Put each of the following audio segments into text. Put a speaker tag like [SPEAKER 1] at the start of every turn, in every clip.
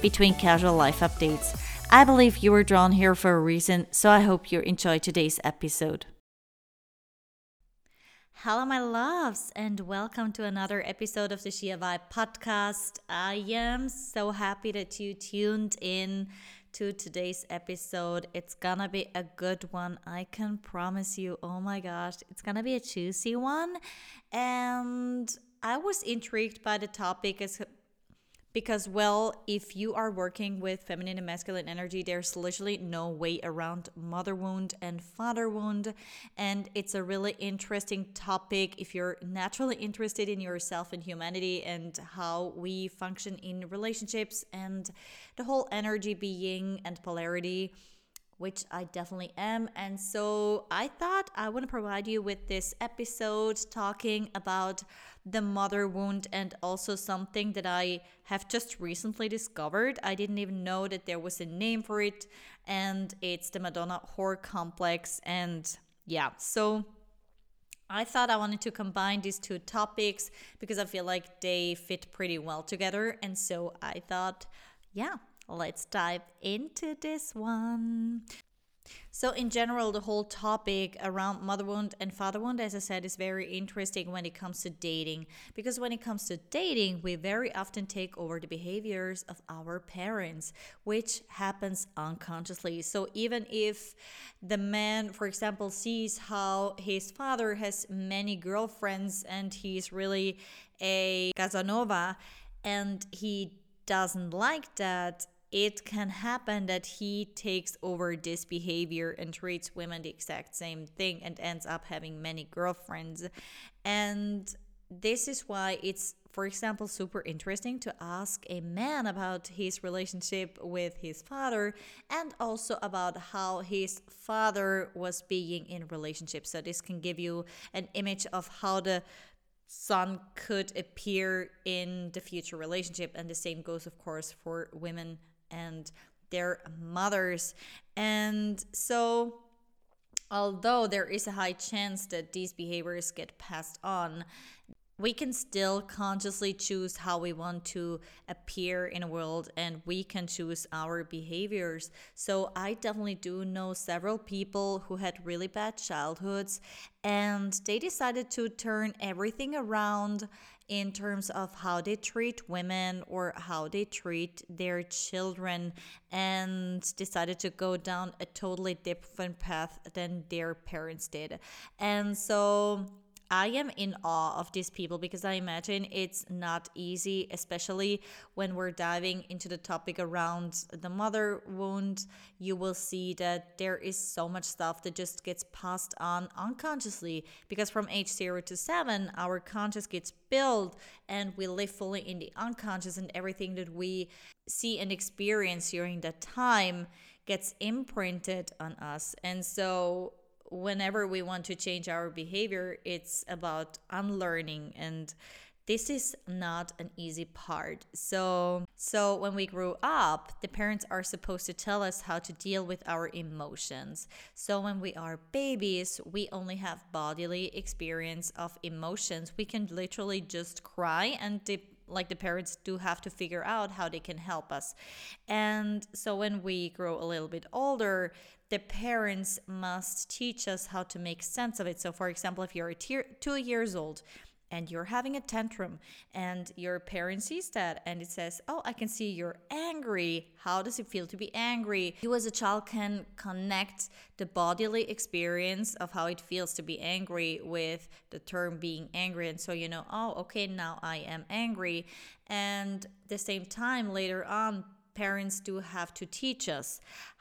[SPEAKER 1] between casual life updates. I believe you were drawn here for a reason, so I hope you enjoy today's episode. Hello, my loves, and welcome to another episode of the She a Vibe podcast. I am so happy that you tuned in to today's episode. It's gonna be a good one, I can promise you. Oh my gosh, it's gonna be a juicy one. And I was intrigued by the topic as because well if you are working with feminine and masculine energy there's literally no way around mother wound and father wound. And it's a really interesting topic if you're naturally interested in yourself and humanity and how we function in relationships and the whole energy being and polarity which I definitely am. And so I thought I want to provide you with this episode talking about the mother wound and also something that I have just recently discovered. I didn't even know that there was a name for it, and it's the Madonna whore complex. And yeah, so I thought I wanted to combine these two topics because I feel like they fit pretty well together. And so I thought, yeah, let's dive into this one. So, in general, the whole topic around mother wound and father wound, as I said, is very interesting when it comes to dating. Because when it comes to dating, we very often take over the behaviors of our parents, which happens unconsciously. So, even if the man, for example, sees how his father has many girlfriends and he's really a Casanova and he doesn't like that it can happen that he takes over this behavior and treats women the exact same thing and ends up having many girlfriends. And this is why it's, for example, super interesting to ask a man about his relationship with his father and also about how his father was being in relationship. So this can give you an image of how the son could appear in the future relationship and the same goes of course for women and their mothers. And so, although there is a high chance that these behaviors get passed on, we can still consciously choose how we want to appear in a world and we can choose our behaviors. So I definitely do know several people who had really bad childhoods and they decided to turn everything around in terms of how they treat women or how they treat their children and decided to go down a totally different path than their parents did. And so I am in awe of these people because I imagine it's not easy, especially when we're diving into the topic around the mother wound. You will see that there is so much stuff that just gets passed on unconsciously because from age zero to seven, our conscious gets built and we live fully in the unconscious, and everything that we see and experience during that time gets imprinted on us. And so whenever we want to change our behavior, it's about unlearning and this is not an easy part. So, so when we grow up, the parents are supposed to tell us how to deal with our emotions. So when we are babies, we only have bodily experience of emotions. We can literally just cry and the like the parents do have to figure out how they can help us. And so when we grow a little bit older, the parents must teach us how to make sense of it. So, for example, if you're two years old and you're having a tantrum and your parent sees that and it says, Oh, I can see you're angry. How does it feel to be angry? You as a child can connect the bodily experience of how it feels to be angry with the term being angry. And so you know, oh, okay, now I am angry. And the same time later on, parents do have to teach us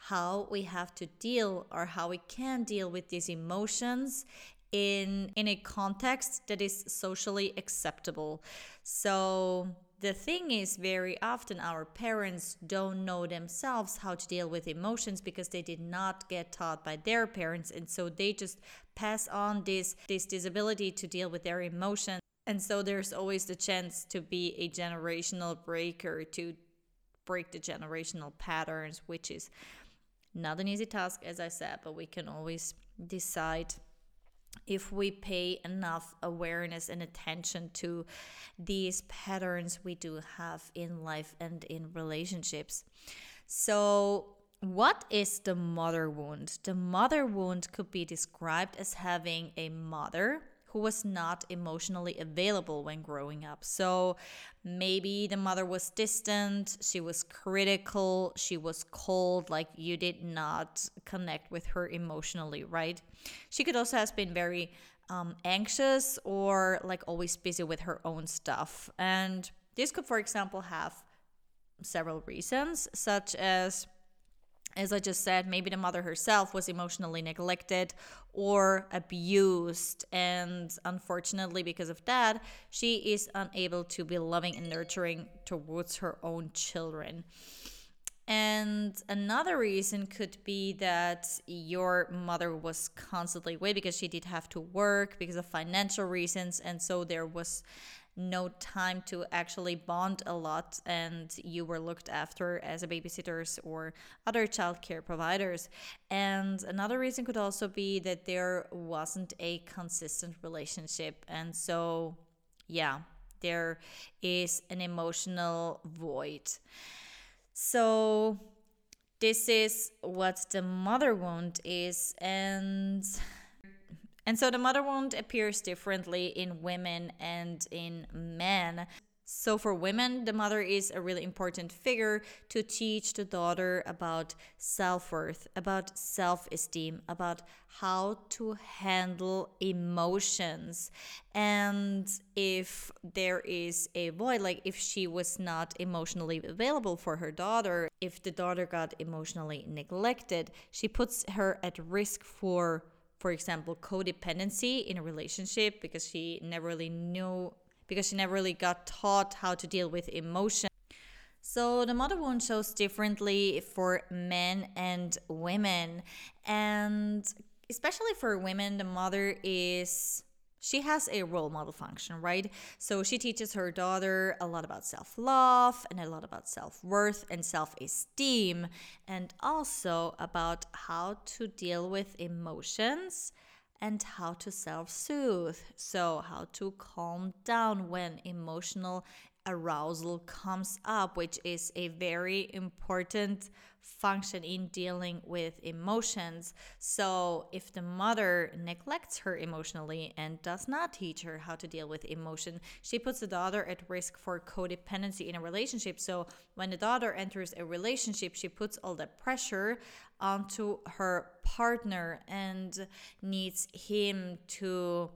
[SPEAKER 1] how we have to deal or how we can deal with these emotions in in a context that is socially acceptable so the thing is, very often our parents don't know themselves how to deal with emotions because they did not get taught by their parents. And so they just pass on this, this disability to deal with their emotions. And so there's always the chance to be a generational breaker, to break the generational patterns, which is not an easy task, as I said, but we can always decide if we pay enough awareness and attention to these patterns we do have in life and in relationships. So, what is the mother wound? The mother wound could be described as having a mother who was not emotionally available when growing up. So maybe the mother was distant, she was critical, she was cold, like you did not connect with her emotionally, right? She could also have been very um, anxious or like always busy with her own stuff. And this could, for example, have several reasons, such as as I just said, maybe the mother herself was emotionally neglected or abused. And unfortunately, because of that, she is unable to be loving and nurturing towards her own children. And another reason could be that your mother was constantly away because she did have to work because of financial reasons. And so there was no time to actually bond a lot and you were looked after as a babysitters or other childcare providers. And another reason could also be that there wasn't a consistent relationship. And so yeah there is an emotional void. So this is what the mother wound is and and so the mother wound appears differently in women and in men. So, for women, the mother is a really important figure to teach the daughter about self worth, about self esteem, about how to handle emotions. And if there is a void, like if she was not emotionally available for her daughter, if the daughter got emotionally neglected, she puts her at risk for for example, codependency in a relationship because she never really knew, because she never really got taught how to deal with emotion. So the mother wound shows differently for men and women. And especially for women, the mother is she has a role model function, right? So she teaches her daughter a lot about self love and a lot about self worth and self esteem, and also about how to deal with emotions and how to self soothe. So, how to calm down when emotional arousal comes up, which is a very important function in dealing with emotions. So, if the mother neglects her emotionally and does not teach her how to deal with emotion, she puts the daughter at risk for codependency in a relationship. So, when the daughter enters a relationship, she puts all the pressure onto her partner and needs him to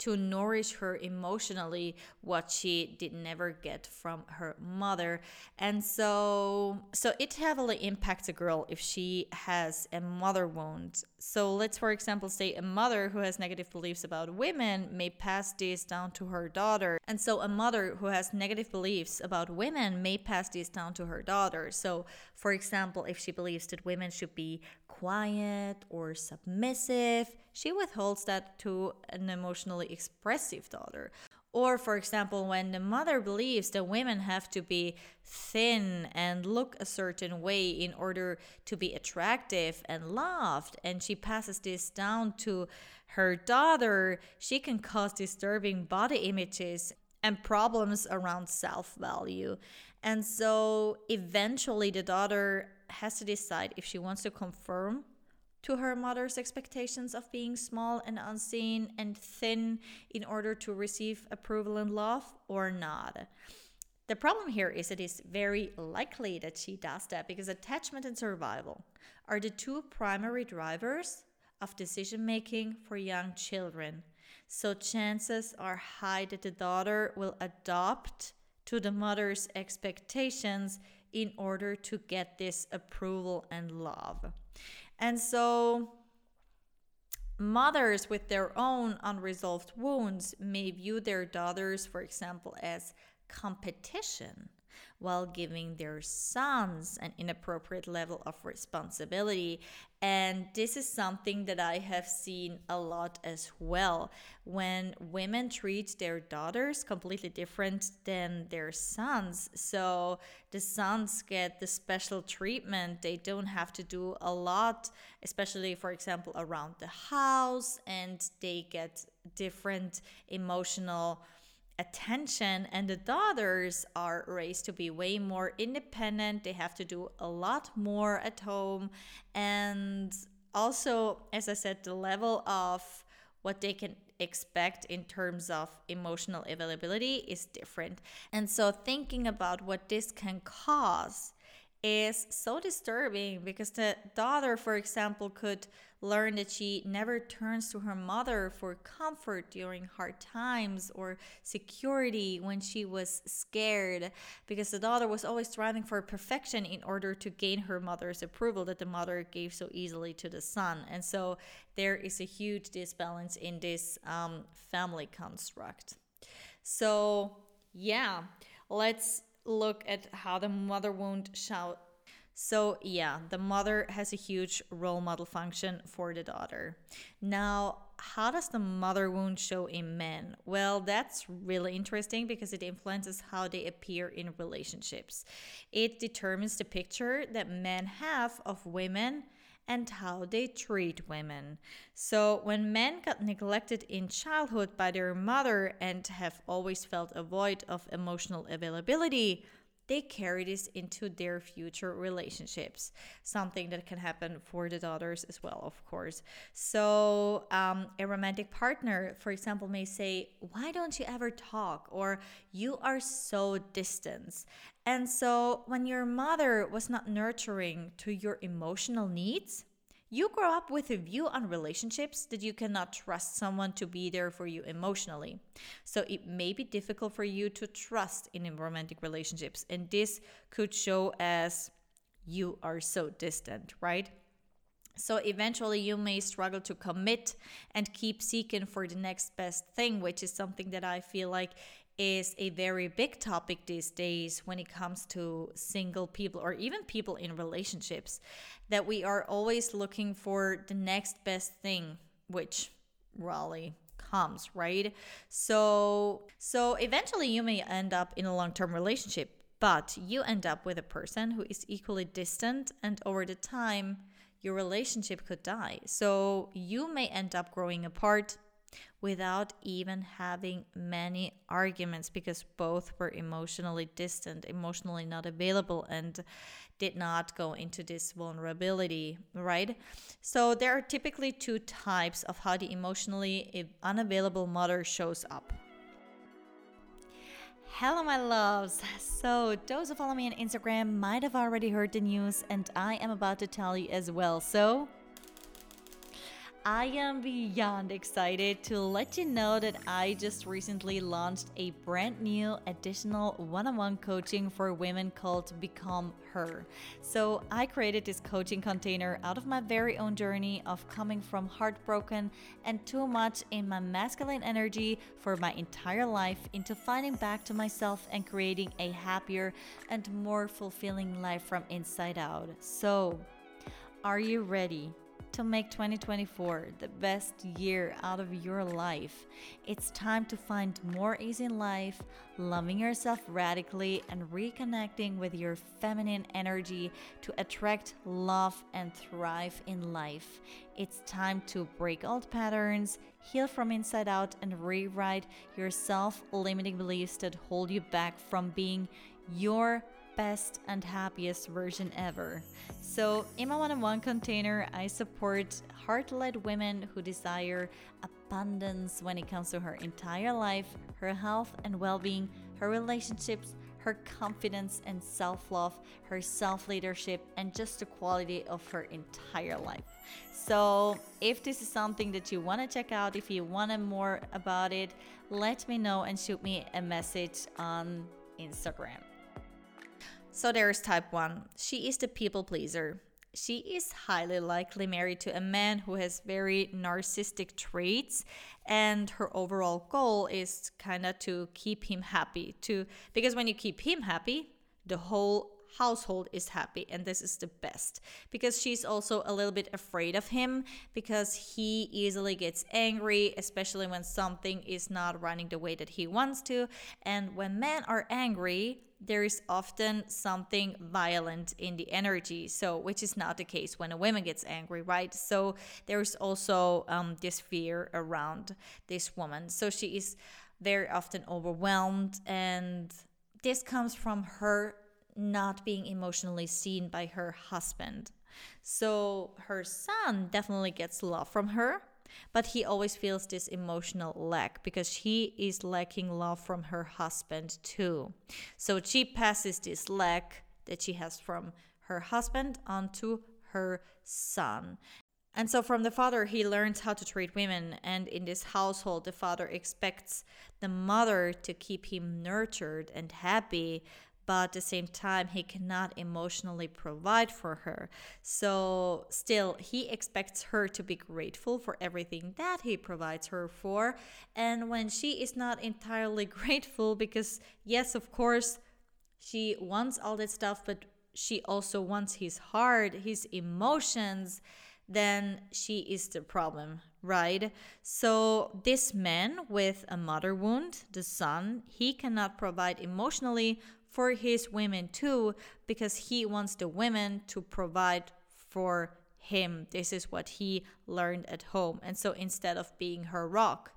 [SPEAKER 1] to nourish her emotionally what she did never get from her mother. And so so it heavily impacts a girl if she has a mother wound so let's for example say a mother who has negative beliefs about women may pass this down to her daughter and so a mother who has negative beliefs about women may pass this down to her daughter so for example if she believes that women should be quiet or submissive she withholds that to an emotionally expressive daughter. Or, for example, when the mother believes that women have to be thin and look a certain way in order to be attractive and loved, and she passes this down to her daughter, she can cause disturbing body images and problems around self value. And so eventually the daughter has to decide if she wants to confirm to her mother's expectations of being small and unseen and thin in order to receive approval and love or not. The problem here is it is very likely that she does that because attachment and survival are the two primary drivers of decision making for young children. So chances are high that the daughter will adopt to the mother's expectations in order to get this approval and love. And so, mothers with their own unresolved wounds may view their daughters, for example, as competition while giving their sons an inappropriate level of responsibility. And this is something that I have seen a lot as well. When women treat their daughters completely different than their sons. So the sons get the special treatment. They don't have to do a lot, especially, for example, around the house, and they get different emotional attention and the daughters are raised to be way more independent. They have to do a lot more at home. And also as i said the level of what they can expect in terms of emotional availability is different. And so thinking about what this can cause is so disturbing because the daughter, for example, could learn that she never turns to her mother for comfort during hard times or security when she was scared because the daughter was always striving for perfection in order to gain her mother's approval that the mother gave so easily to the son. And so there is a huge disbalance in this um, family construct. So, yeah, let's look at how the mother wound shall so, yeah, the mother has a huge role model function for the daughter. Now, how does the mother wound show in men? Well, that's really interesting because it influences how they appear in relationships. It determines the picture that men have of women and how they treat women. So, when men got neglected in childhood by their mother and have always felt a void of emotional availability, they carry this into their future relationships. Something that can happen for the daughters as well, of course. So, um, a romantic partner, for example, may say, Why don't you ever talk? Or you are so distant. And so, when your mother was not nurturing to your emotional needs, you grow up with a view on relationships that you cannot trust someone to be there for you emotionally. So it may be difficult for you to trust in romantic relationships. And this could show as you are so distant, right? So eventually you may struggle to commit and keep seeking for the next best thing, which is something that I feel like is a very big topic these days when it comes to single people or even people in relationships that we are always looking for the next best thing which raleigh comes right? So so eventually you may end up in a long-term relationship but you end up with a person who is equally distant and over the time your relationship could die. So you may end up growing apart without even having many arguments because both were emotionally distant, emotionally not available, and did not go into this vulnerability, right? So there are typically two types of how the emotionally unavailable mother shows up. Hello, my loves. So, those who follow me on Instagram might have already heard the news, and I am about to tell you as well. So, I am beyond excited to let you know that I just recently launched a brand new additional one on one coaching for women called Become Her. So, I created this coaching container out of my very own journey of coming from heartbroken and too much in my masculine energy for my entire life into finding back to myself and creating a happier and more fulfilling life from inside out. So, are you ready? To make 2024 the best year out of your life. It's time to find more ease in life, loving yourself radically, and reconnecting with your feminine energy to attract love and thrive in life. It's time to break old patterns, heal from inside out, and rewrite your self limiting beliefs that hold you back from being your best and happiest version ever. So, in my one on one container, I support heart led women who desire abundance when it comes to her entire life, her health and well being, her relationships, her confidence and self love, her self leadership, and just the quality of her entire life. So, if this is something that you want to check out, if you want to more about it, let me know and shoot me a message on Instagram. So there's type 1. She is the people pleaser. she is highly likely married to a man who has very narcissistic traits and her overall goal is kind of to keep him happy to because when you keep him happy the whole household is happy and this is the best. Because she's also a little bit afraid of him because he easily gets angry especially when something is not running the way that he wants to. And when men are angry there is often something violent in the energy. So which is not the case when a woman gets angry right? So there's also um, this fear around this woman. So she is very often overwhelmed and this comes from her not being emotionally seen by her husband. So her son definitely gets love from her, but he always feels this emotional lack because she is lacking love from her husband too. So she passes this lack that she has from her husband onto her son. And so from the father, he learns how to treat women. And in this household, the father expects the mother to keep him nurtured and happy, but at the same time he cannot emotionally provide for her so still he expects her to be grateful for everything that he provides her for and when she is not entirely grateful because yes of course she wants all that stuff but she also wants his heart his emotions then she is the problem, right? So, this man with a mother wound, the son, he cannot provide emotionally for his women too because he wants the women to provide for him. This is what he learned at home. And so instead of being her rock,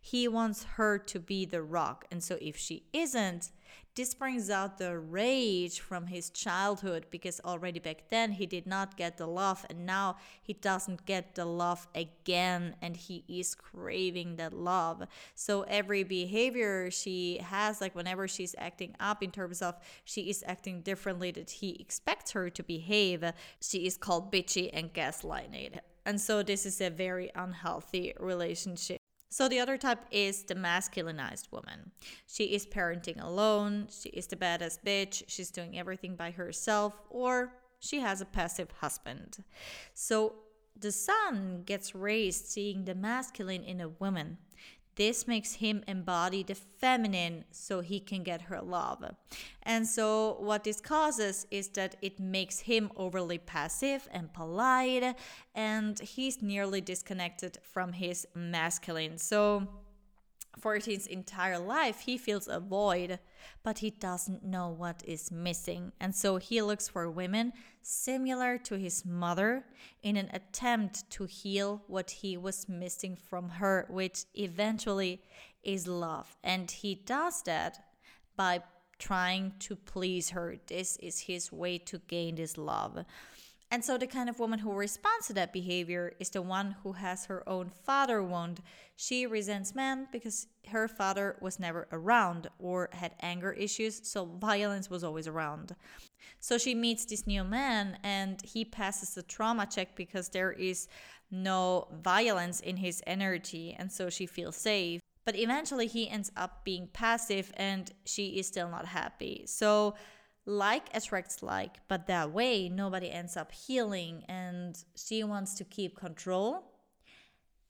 [SPEAKER 1] he wants her to be the rock. And so if she isn't, this brings out the rage from his childhood because already back then he did not get the love and now he doesn't get the love again and he is craving that love. So every behavior she has, like whenever she's acting up in terms of she is acting differently that he expects her to behave, she is called bitchy and gaslighted. And so this is a very unhealthy relationship. So the other type is the masculinized woman. She is parenting alone, she is the baddest bitch, she's doing everything by herself, or she has a passive husband. So the son gets raised seeing the masculine in a woman. This makes him embody the feminine so he can get her love. And so, what this causes is that it makes him overly passive and polite, and he's nearly disconnected from his masculine. So, for his entire life, he feels a void, but he doesn't know what is missing. And so he looks for women similar to his mother in an attempt to heal what he was missing from her, which eventually is love. And he does that by trying to please her. This is his way to gain this love. And so, the kind of woman who responds to that behavior is the one who has her own father wound. She resents men because her father was never around or had anger issues, so violence was always around. So, she meets this new man and he passes the trauma check because there is no violence in his energy, and so she feels safe. But eventually, he ends up being passive and she is still not happy. So, like attracts like, but that way nobody ends up healing and she wants to keep control.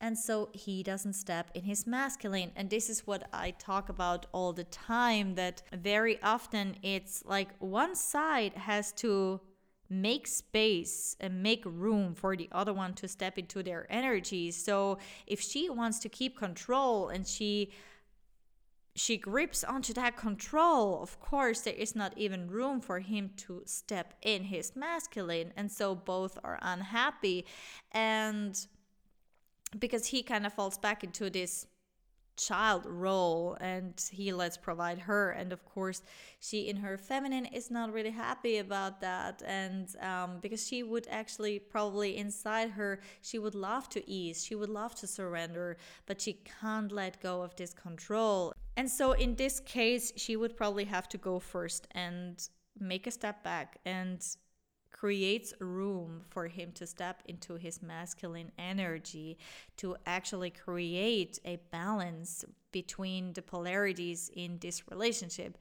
[SPEAKER 1] And so he doesn't step in his masculine. And this is what I talk about all the time that very often it's like one side has to make space and make room for the other one to step into their energy. So if she wants to keep control and she she grips onto that control, of course, there is not even room for him to step in his masculine. And so both are unhappy. And because he kind of falls back into this child role and he lets provide her and of course she in her feminine is not really happy about that and um, because she would actually probably inside her she would love to ease she would love to surrender but she can't let go of this control and so in this case she would probably have to go first and make a step back and creates room for him to step into his masculine energy to actually create a balance between the polarities in this relationship.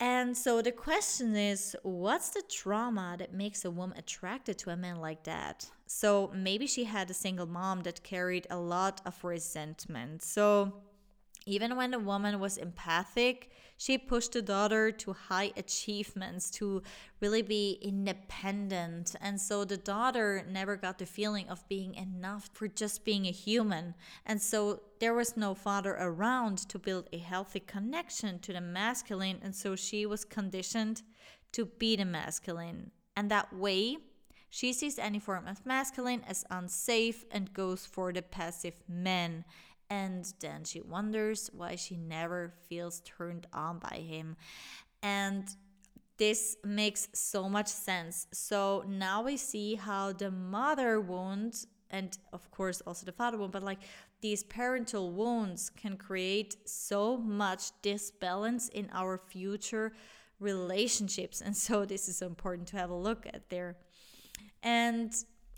[SPEAKER 1] And so the question is what's the trauma that makes a woman attracted to a man like that? So maybe she had a single mom that carried a lot of resentment. So even when the woman was empathic, she pushed the daughter to high achievements, to really be independent. And so the daughter never got the feeling of being enough for just being a human. And so there was no father around to build a healthy connection to the masculine. And so she was conditioned to be the masculine. And that way, she sees any form of masculine as unsafe and goes for the passive men and then she wonders why she never feels turned on by him. And this makes so much sense. So now we see how the mother wound, and of course also the father wound, but like these parental wounds can create so much disbalance in our future relationships. And so this is important to have a look at there. And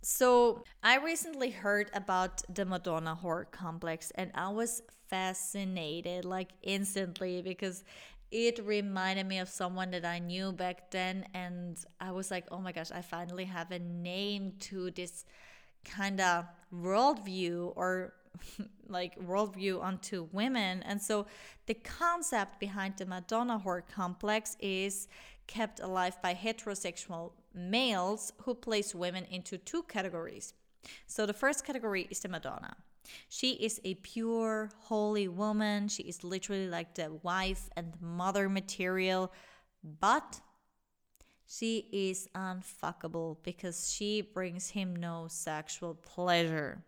[SPEAKER 1] so, I recently heard about the Madonna whore complex and I was fascinated like instantly because it reminded me of someone that I knew back then. And I was like, oh my gosh, I finally have a name to this kind of worldview or like worldview onto women. And so the concept behind the Madonna whore complex is kept alive by heterosexual males who place women into two categories. So the first category is the Madonna. She is a pure, holy woman. She is literally like the wife and mother material, but she is unfuckable because she brings him no sexual pleasure.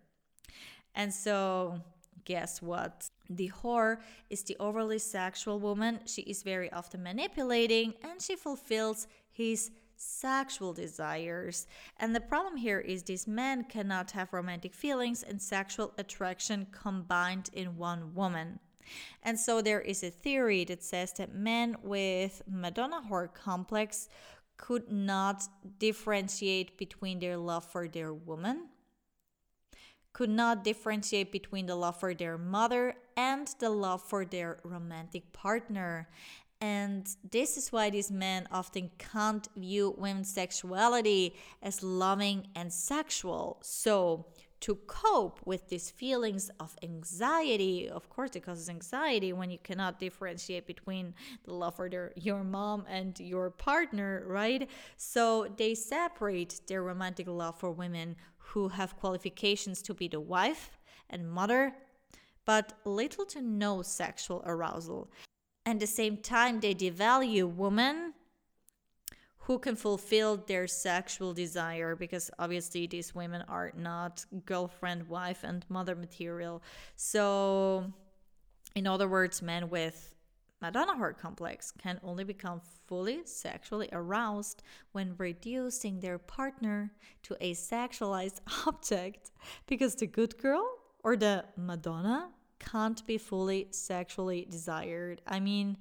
[SPEAKER 1] And so, guess what? The whore is the overly sexual woman. She is very often manipulating and she fulfills his sexual desires. And the problem here is these men cannot have romantic feelings and sexual attraction combined in one woman. And so there is a theory that says that men with Madonna whore complex could not differentiate between their love for their woman, could not differentiate between the love for their mother and the love for their romantic partner. And this is why these men often can't view women's sexuality as loving and sexual. So, to cope with these feelings of anxiety, of course, it causes anxiety when you cannot differentiate between the love for your mom and your partner, right? So, they separate their romantic love for women who have qualifications to be the wife and mother, but little to no sexual arousal and the same time they devalue women who can fulfill their sexual desire because obviously these women are not girlfriend, wife, and mother material. So, in other words, men with Madonna whore complex can only become fully sexually aroused when reducing their partner to a sexualized object because the good girl or the Madonna can't be fully sexually desired. I mean,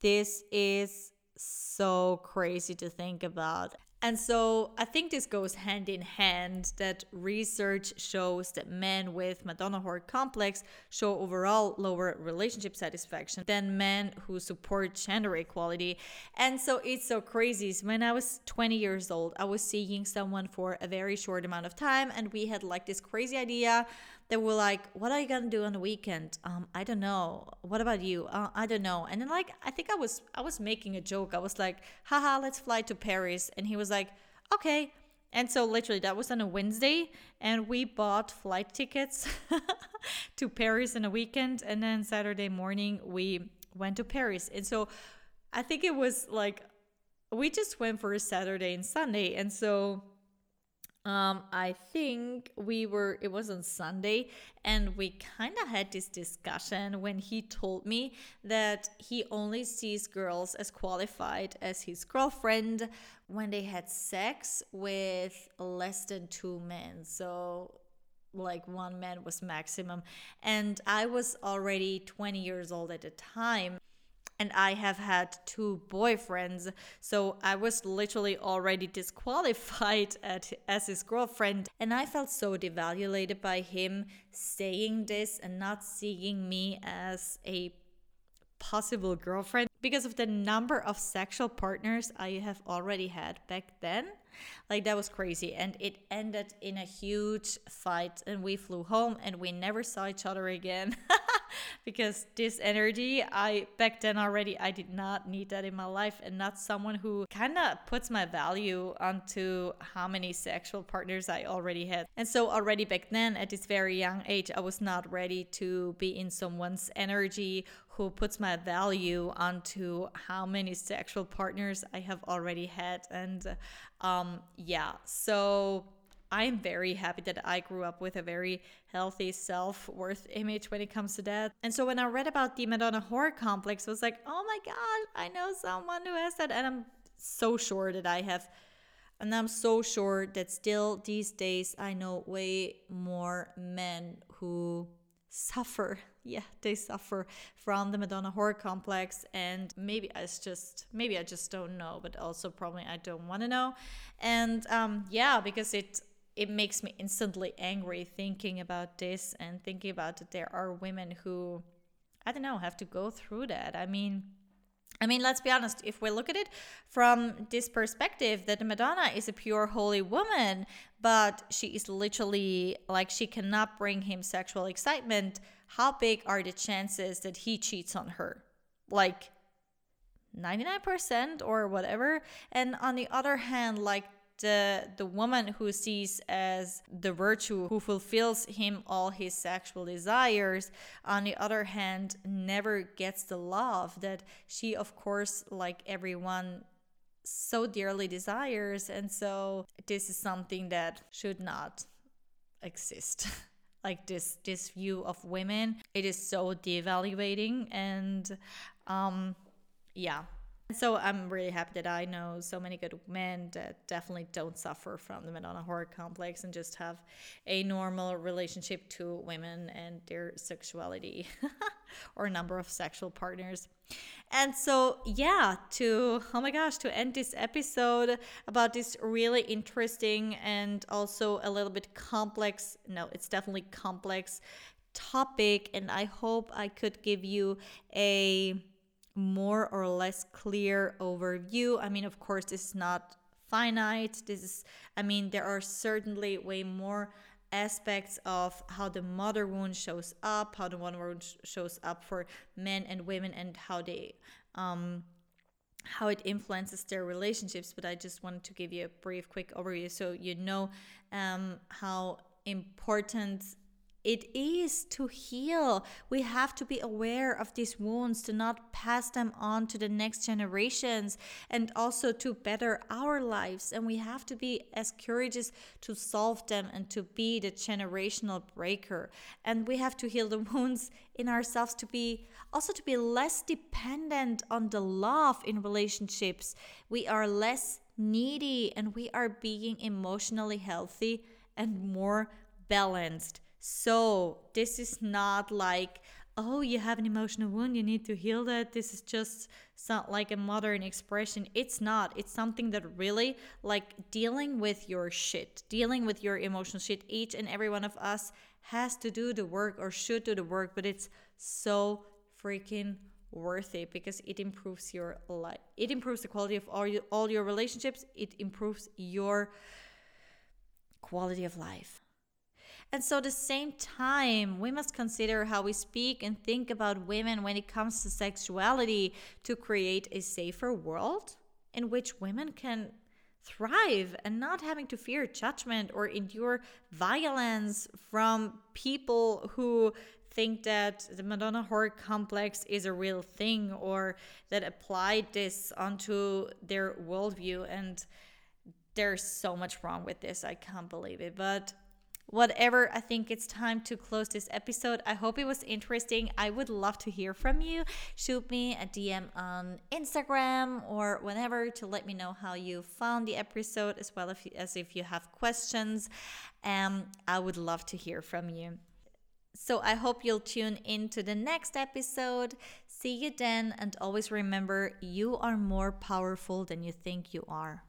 [SPEAKER 1] this is so crazy to think about. And so I think this goes hand in hand that research shows that men with Madonna whore complex show overall lower relationship satisfaction than men who support gender equality. And so it's so crazy. When I was 20 years old, I was seeing someone for a very short amount of time and we had like this crazy idea they were like, "What are you gonna do on the weekend?" Um, I don't know. What about you? Uh, I don't know. And then like, I think I was I was making a joke. I was like, "Haha, let's fly to Paris." And he was like, "Okay." And so literally that was on a Wednesday, and we bought flight tickets to Paris in a weekend, and then Saturday morning we went to Paris. And so I think it was like we just went for a Saturday and Sunday, and so um, I think we were, it was on Sunday, and we kind of had this discussion when he told me that he only sees girls as qualified as his girlfriend when they had sex with less than two men. So, like one man was maximum. And I was already 20 years old at the time and I have had two boyfriends. So I was literally already disqualified at, as his girlfriend. And I felt so devaluated by him saying this and not seeing me as a possible girlfriend because of the number of sexual partners I have already had back then. Like that was crazy. And it ended in a huge fight. And we flew home and we never saw each other again. because this energy, I back then already, I did not need that in my life. And not someone who kind of puts my value onto how many sexual partners I already had. And so, already back then, at this very young age, I was not ready to be in someone's energy who puts my value onto how many sexual partners I have already had. And um, yeah, so I'm very happy that I grew up with a very healthy self worth image when it comes to that. And so when I read about the Madonna whore complex, I was like, oh my God, I know someone who has that. And I'm so sure that I have. And I'm so sure that still these days I know way more men who suffer yeah they suffer from the madonna whore complex and maybe i just maybe i just don't know but also probably i don't want to know and um yeah because it it makes me instantly angry thinking about this and thinking about that there are women who i don't know have to go through that i mean I mean, let's be honest, if we look at it from this perspective, that Madonna is a pure holy woman, but she is literally like she cannot bring him sexual excitement, how big are the chances that he cheats on her? Like 99% or whatever. And on the other hand, like the the woman who sees as the virtue who fulfills him all his sexual desires on the other hand never gets the love that she of course like everyone so dearly desires. And so this is something that should not exist. Like this this view of women it is so devaluating and um yeah so I'm really happy that I know so many good men that definitely don't suffer from the Madonna whore complex and just have a normal relationship to women and their sexuality or number of sexual partners. And so, yeah, to oh my gosh, to end this episode about this really interesting and also a little bit complex, no, it's definitely complex topic. And I hope I could give you a more or less clear overview. I mean, of course, this is not finite. This is, I mean, there are certainly way more aspects of how the mother wound shows up, how the mother wound shows up for men and women, and how they, um, how it influences their relationships. But I just wanted to give you a brief, quick overview so you know um, how important it is to heal. We have to be aware of these wounds to not pass them on to the next generations and also to better our lives. And we have to be as courageous to solve them and to be the generational breaker. And we have to heal the wounds in ourselves to be also to be less dependent on the love in relationships. We are less needy and we are being emotionally healthy and more balanced. So, this is not like, oh, you have an emotional wound, you need to heal that. This is just not like a modern expression. It's not. It's something that really, like, dealing with your shit, dealing with your emotional shit, each and every one of us has to do the work or should do the work, but it's so freaking worth it because it improves your life. It improves the quality of all your, all your relationships. It improves your quality of life. And so, at the same time, we must consider how we speak and think about women when it comes to sexuality to create a safer world in which women can thrive and not having to fear judgment or endure violence from people who think that the Madonna whore complex is a real thing or that applied this onto their worldview. And there's so much wrong with this. I can't believe it. But whatever, I think it's time to close this episode. I hope it was interesting. I would love to hear from you. Shoot me a DM on Instagram or whenever to let me know how you found the episode, as well as if you have questions. Um, I would love to hear from you. So I hope you'll tune in to the next episode. See you then, and always remember you are more powerful than you think you are.